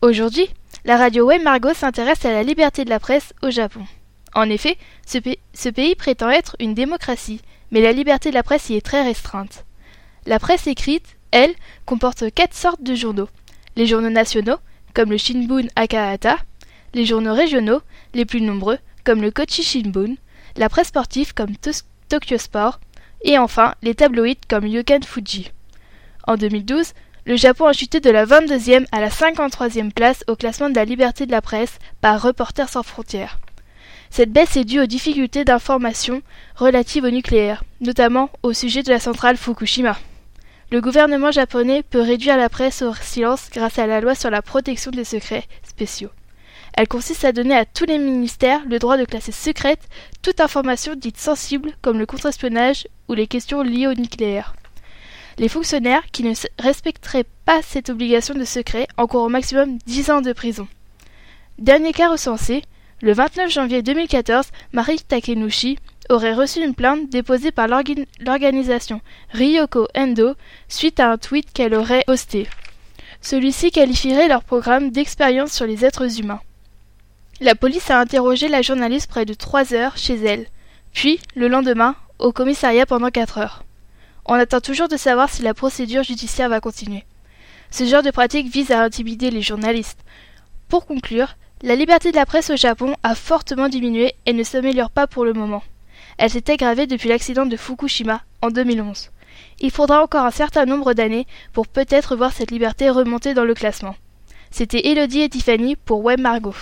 Aujourd'hui, la radio Web s'intéresse à la liberté de la presse au Japon. En effet, ce, ce, pays prétend être une démocratie, mais la liberté de la presse y est très restreinte. La presse écrite, elle, comporte quatre sortes de journaux. Les journaux nationaux, comme le Shinbun Akahata, les journaux régionaux, les plus nombreux, comme le Kochi Shinbun, la presse sportive comme Tokyo Sport, et enfin les tabloïds comme Yokan Fuji. En 2012, le Japon a chuté de la 22e à la 53e place au classement de la liberté de la presse par Reporters sans frontières. Cette baisse est due aux difficultés d'information relatives au nucléaire, notamment au sujet de la centrale Fukushima. Le gouvernement japonais peut réduire la presse au silence grâce à la loi sur la protection des secrets spéciaux. Elle consiste à donner à tous les ministères le droit de classer secrète toute information dite sensible comme le contre-espionnage ou les questions liées au nucléaire. Les fonctionnaires qui ne respecteraient pas cette obligation de secret encourent au maximum 10 ans de prison. Dernier cas recensé, le 29 janvier 2014, Marie Takenushi aurait reçu une plainte déposée par l'organisation Ryoko Endo suite à un tweet qu'elle aurait posté. Celui-ci qualifierait leur programme d'expérience sur les êtres humains. La police a interrogé la journaliste près de trois heures chez elle, puis, le lendemain, au commissariat pendant quatre heures. On attend toujours de savoir si la procédure judiciaire va continuer. Ce genre de pratique vise à intimider les journalistes. Pour conclure, la liberté de la presse au Japon a fortement diminué et ne s'améliore pas pour le moment. Elle s'est aggravée depuis l'accident de Fukushima en 2011. Il faudra encore un certain nombre d'années pour peut-être voir cette liberté remonter dans le classement. C'était Elodie et Tiffany pour Web Margot.